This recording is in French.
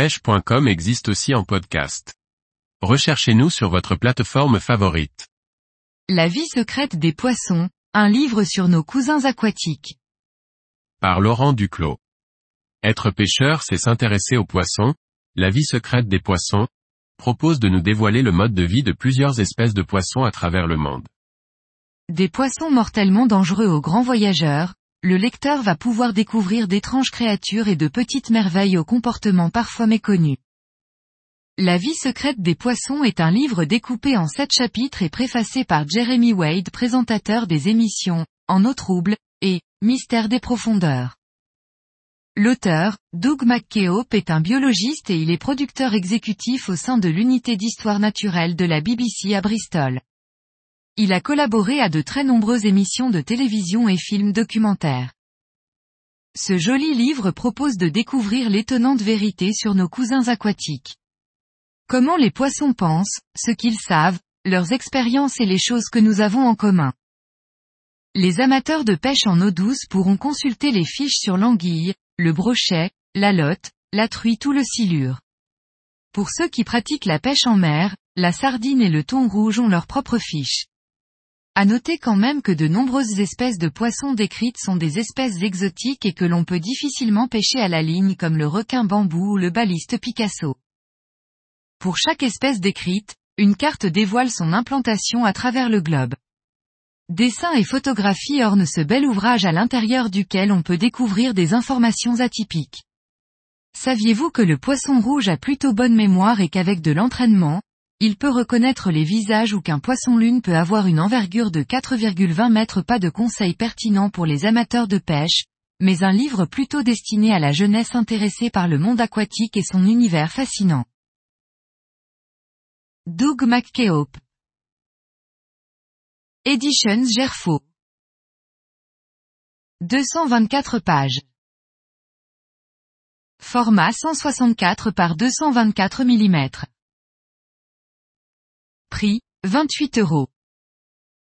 pêche.com existe aussi en podcast. Recherchez-nous sur votre plateforme favorite. La vie secrète des poissons, un livre sur nos cousins aquatiques. Par Laurent Duclos. Être pêcheur, c'est s'intéresser aux poissons, la vie secrète des poissons, propose de nous dévoiler le mode de vie de plusieurs espèces de poissons à travers le monde. Des poissons mortellement dangereux aux grands voyageurs, le lecteur va pouvoir découvrir d'étranges créatures et de petites merveilles au comportement parfois méconnu. La vie secrète des poissons est un livre découpé en sept chapitres et préfacé par Jeremy Wade présentateur des émissions, En eau trouble, et, Mystère des profondeurs. L'auteur, Doug McKeope est un biologiste et il est producteur exécutif au sein de l'unité d'histoire naturelle de la BBC à Bristol. Il a collaboré à de très nombreuses émissions de télévision et films documentaires. Ce joli livre propose de découvrir l'étonnante vérité sur nos cousins aquatiques. Comment les poissons pensent, ce qu'ils savent, leurs expériences et les choses que nous avons en commun. Les amateurs de pêche en eau douce pourront consulter les fiches sur l'anguille, le brochet, la lotte, la truite ou le silure. Pour ceux qui pratiquent la pêche en mer, la sardine et le thon rouge ont leurs propres fiches. À noter quand même que de nombreuses espèces de poissons décrites sont des espèces exotiques et que l'on peut difficilement pêcher à la ligne comme le requin bambou ou le baliste Picasso. Pour chaque espèce décrite, une carte dévoile son implantation à travers le globe. Dessins et photographies ornent ce bel ouvrage à l'intérieur duquel on peut découvrir des informations atypiques. Saviez-vous que le poisson rouge a plutôt bonne mémoire et qu'avec de l'entraînement, il peut reconnaître les visages ou qu'un poisson lune peut avoir une envergure de 4,20 mètres pas de conseils pertinents pour les amateurs de pêche, mais un livre plutôt destiné à la jeunesse intéressée par le monde aquatique et son univers fascinant. Doug McKeope Editions Gerfo 224 pages. Format 164 par 224 mm 28 euros.